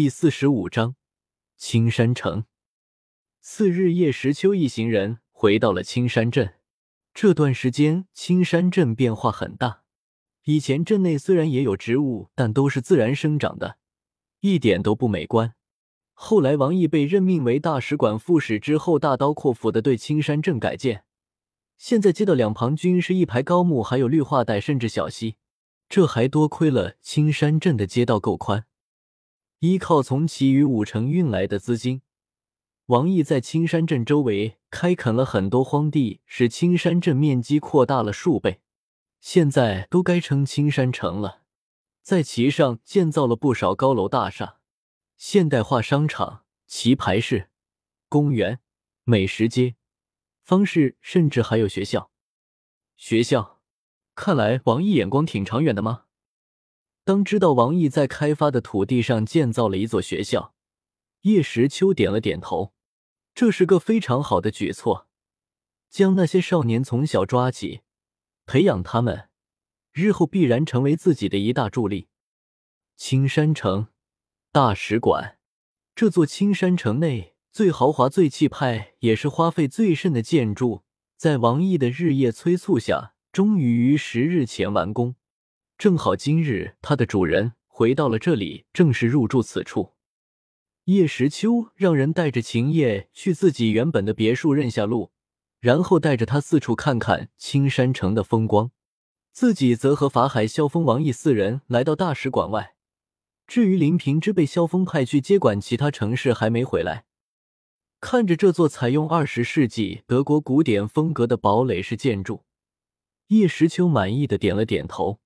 第四十五章青山城。次日，叶时秋一行人回到了青山镇。这段时间，青山镇变化很大。以前镇内虽然也有植物，但都是自然生长的，一点都不美观。后来，王毅被任命为大使馆副使之后，大刀阔斧的对青山镇改建。现在街道两旁均是一排高木，还有绿化带，甚至小溪。这还多亏了青山镇的街道够宽。依靠从其余五城运来的资金，王毅在青山镇周围开垦了很多荒地，使青山镇面积扩大了数倍。现在都该称青山城了，在其上建造了不少高楼大厦、现代化商场、棋牌室、公园、美食街、方式，甚至还有学校。学校，看来王毅眼光挺长远的吗？当知道王毅在开发的土地上建造了一座学校，叶时秋点了点头，这是个非常好的举措，将那些少年从小抓起。培养他们，日后必然成为自己的一大助力。青山城大使馆，这座青山城内最豪华、最气派，也是花费最甚的建筑，在王毅的日夜催促下，终于于十日前完工。正好今日它的主人回到了这里，正式入住此处。叶时秋让人带着秦叶去自己原本的别墅认下路。然后带着他四处看看青山城的风光，自己则和法海、萧峰、王毅四人来到大使馆外。至于林平之被萧峰派去接管其他城市，还没回来。看着这座采用二十世纪德国古典风格的堡垒式建筑，叶时秋满意的点了点头，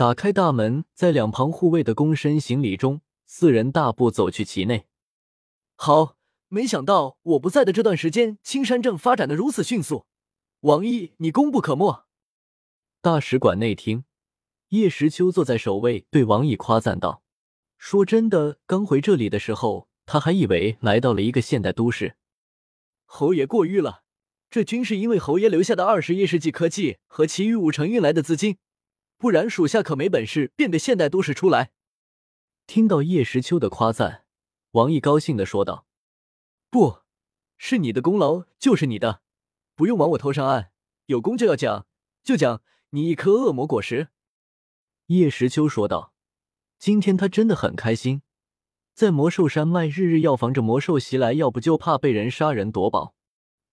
打开大门，在两旁护卫的躬身行礼中，四人大步走去其内。好。没想到我不在的这段时间，青山镇发展的如此迅速。王毅，你功不可没。大使馆内厅，叶时秋坐在首位，对王毅夸赞道：“说真的，刚回这里的时候，他还以为来到了一个现代都市。侯爷过誉了，这均是因为侯爷留下的二十一世纪科技和其余五城运来的资金，不然属下可没本事变个现代都市出来。”听到叶时秋的夸赞，王毅高兴的说道。不是你的功劳就是你的，不用往我头上按。有功就要奖，就奖你一颗恶魔果实。”叶时秋说道。今天他真的很开心，在魔兽山脉日日要防着魔兽袭来，要不就怕被人杀人夺宝。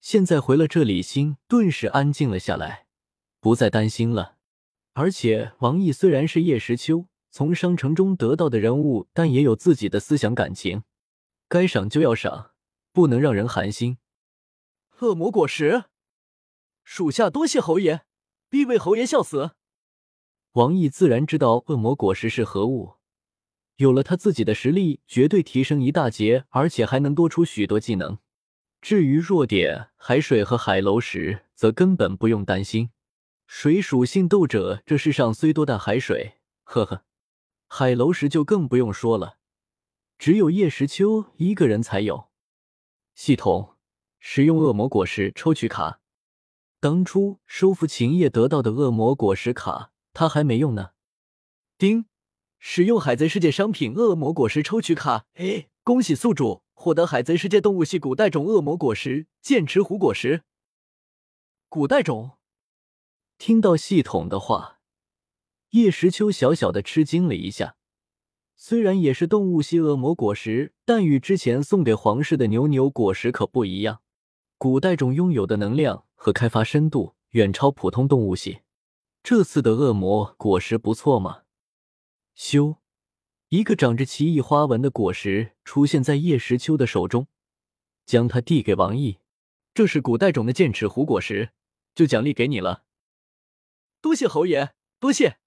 现在回了这里，心顿时安静了下来，不再担心了。而且王毅虽然是叶时秋从商城中得到的人物，但也有自己的思想感情，该赏就要赏。不能让人寒心。恶魔果实，属下多谢侯爷，必为侯爷效死。王毅自然知道恶魔果实是何物，有了他自己的实力，绝对提升一大截，而且还能多出许多技能。至于弱点，海水和海楼石，则根本不用担心。水属性斗者，这世上虽多，但海水，呵呵，海楼石就更不用说了，只有叶时秋一个人才有。系统使用恶魔果实抽取卡。当初收服秦叶得到的恶魔果实卡，他还没用呢。丁，使用海贼世界商品恶魔果实抽取卡。哎，恭喜宿主获得海贼世界动物系古代种恶魔果实剑齿虎果实。古代种。听到系统的话，叶时秋小小的吃惊了一下。虽然也是动物系恶魔果实，但与之前送给皇室的牛牛果实可不一样。古代种拥有的能量和开发深度远超普通动物系。这次的恶魔果实不错嘛？修，一个长着奇异花纹的果实出现在叶时秋的手中，将它递给王毅。这是古代种的剑齿虎果实，就奖励给你了。多谢侯爷，多谢。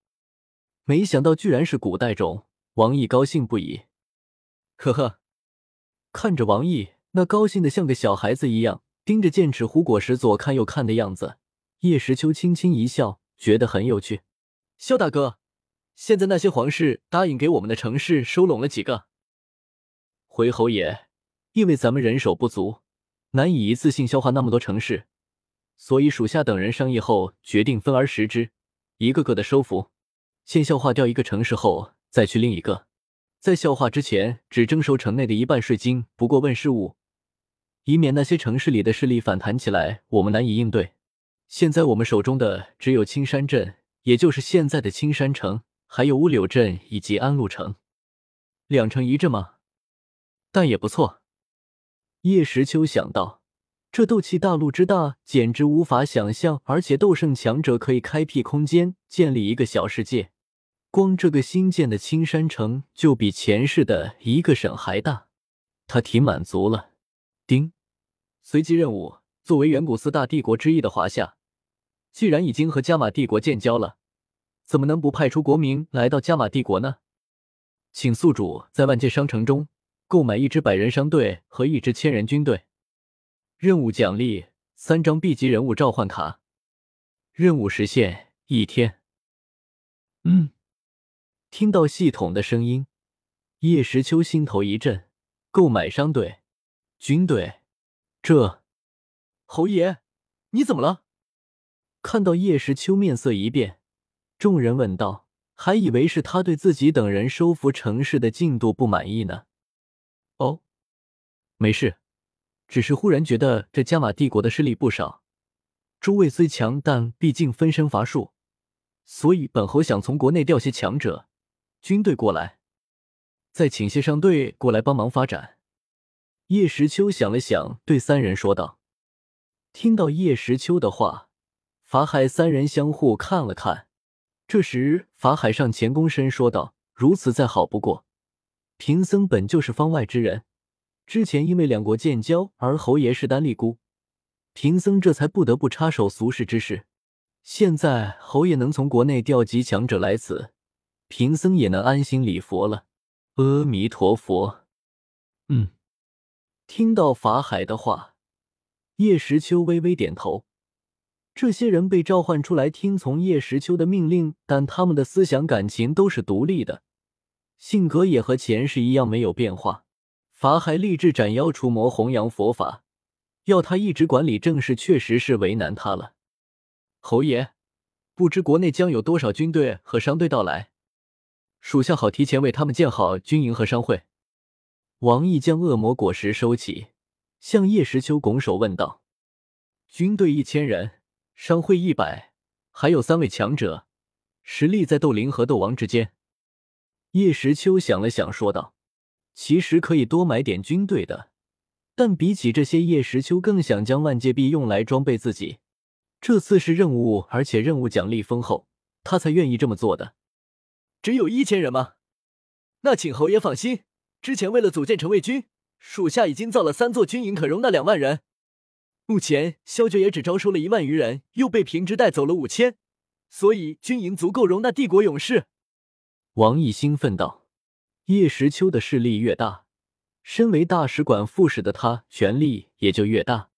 没想到居然是古代种。王毅高兴不已，呵呵，看着王毅那高兴的像个小孩子一样，盯着剑齿虎果实左看右看的样子，叶时秋轻轻一笑，觉得很有趣。萧大哥，现在那些皇室答应给我们的城市收拢了几个？回侯爷，因为咱们人手不足，难以一次性消化那么多城市，所以属下等人商议后决定分而食之，一个个的收服。先消化掉一个城市后。再去另一个，在笑话之前，只征收城内的一半税金，不过问事务，以免那些城市里的势力反弹起来，我们难以应对。现在我们手中的只有青山镇，也就是现在的青山城，还有乌柳镇以及安陆城，两城一镇吗？但也不错。叶时秋想到，这斗气大陆之大，简直无法想象。而且斗圣强者可以开辟空间，建立一个小世界。光这个新建的青山城就比前世的一个省还大，他挺满足了。丁，随机任务：作为远古四大帝国之一的华夏，既然已经和加玛帝国建交了，怎么能不派出国民来到加玛帝国呢？请宿主在万界商城中购买一支百人商队和一支千人军队。任务奖励：三张 B 级人物召唤卡。任务时限一天。嗯。听到系统的声音，叶时秋心头一震。购买商队、军队，这侯爷，你怎么了？看到叶时秋面色一变，众人问道：“还以为是他对自己等人收复城市的进度不满意呢。”哦，没事，只是忽然觉得这加玛帝国的势力不少，诸位虽强，但毕竟分身乏术，所以本侯想从国内调些强者。军队过来，再请些商队过来帮忙发展。叶时秋想了想，对三人说道：“听到叶时秋的话，法海三人相互看了看。这时，法海上前躬身说道：‘如此再好不过。贫僧本就是方外之人，之前因为两国建交而侯爷势单力孤，贫僧这才不得不插手俗世之事。现在侯爷能从国内调集强者来此。’”贫僧也能安心礼佛了，阿弥陀佛。嗯，听到法海的话，叶时秋微微点头。这些人被召唤出来听从叶时秋的命令，但他们的思想感情都是独立的，性格也和前世一样没有变化。法海立志斩妖除魔，弘扬佛法，要他一直管理政事，确实是为难他了。侯爷，不知国内将有多少军队和商队到来？属下好提前为他们建好军营和商会。王毅将恶魔果实收起，向叶时秋拱手问道：“军队一千人，商会一百，还有三位强者，实力在斗灵和斗王之间。”叶时秋想了想，说道：“其实可以多买点军队的，但比起这些，叶时秋更想将万界币用来装备自己。这次是任务，而且任务奖励丰厚，他才愿意这么做的。”只有一千人吗？那请侯爷放心，之前为了组建城卫军，属下已经造了三座军营，可容纳两万人。目前萧爵也只招收了一万余人，又被平之带走了五千，所以军营足够容纳帝国勇士。王毅兴奋道：“叶时秋的势力越大，身为大使馆副使的他权力也就越大。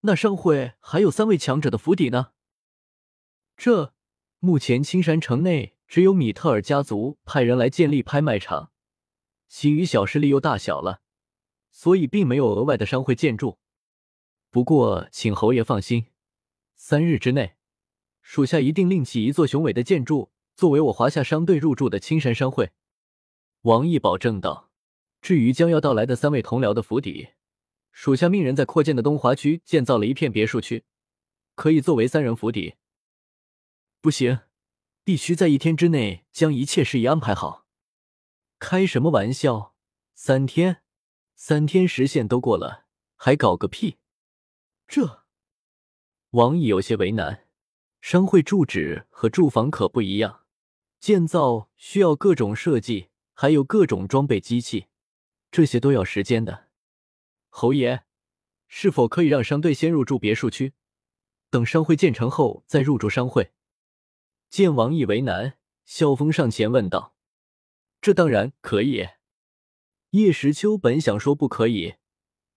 那商会还有三位强者的府邸呢？这目前青山城内。”只有米特尔家族派人来建立拍卖场，其余小势力又大小了，所以并没有额外的商会建筑。不过，请侯爷放心，三日之内，属下一定另起一座雄伟的建筑，作为我华夏商队入驻的青山商会。王毅保证道。至于将要到来的三位同僚的府邸，属下命人在扩建的东华区建造了一片别墅区，可以作为三人府邸。不行。必须在一天之内将一切事宜安排好。开什么玩笑？三天，三天时限都过了，还搞个屁！这，王毅有些为难。商会住址和住房可不一样，建造需要各种设计，还有各种装备机器，这些都要时间的。侯爷，是否可以让商队先入住别墅区，等商会建成后再入住商会？见王毅为难，萧峰上前问道：“这当然可以。”叶时秋本想说不可以，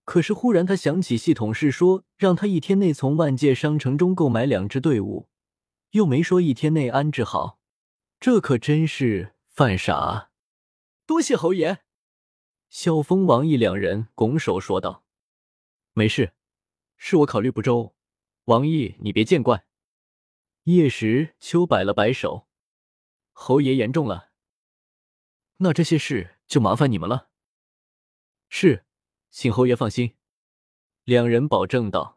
可是忽然他想起系统是说让他一天内从万界商城中购买两支队伍，又没说一天内安置好，这可真是犯傻。多谢侯爷，萧峰、王毅两人拱手说道：“没事，是我考虑不周，王毅你别见怪。”叶时秋摆了摆手：“侯爷言重了。那这些事就麻烦你们了。是，请侯爷放心。两人保证道。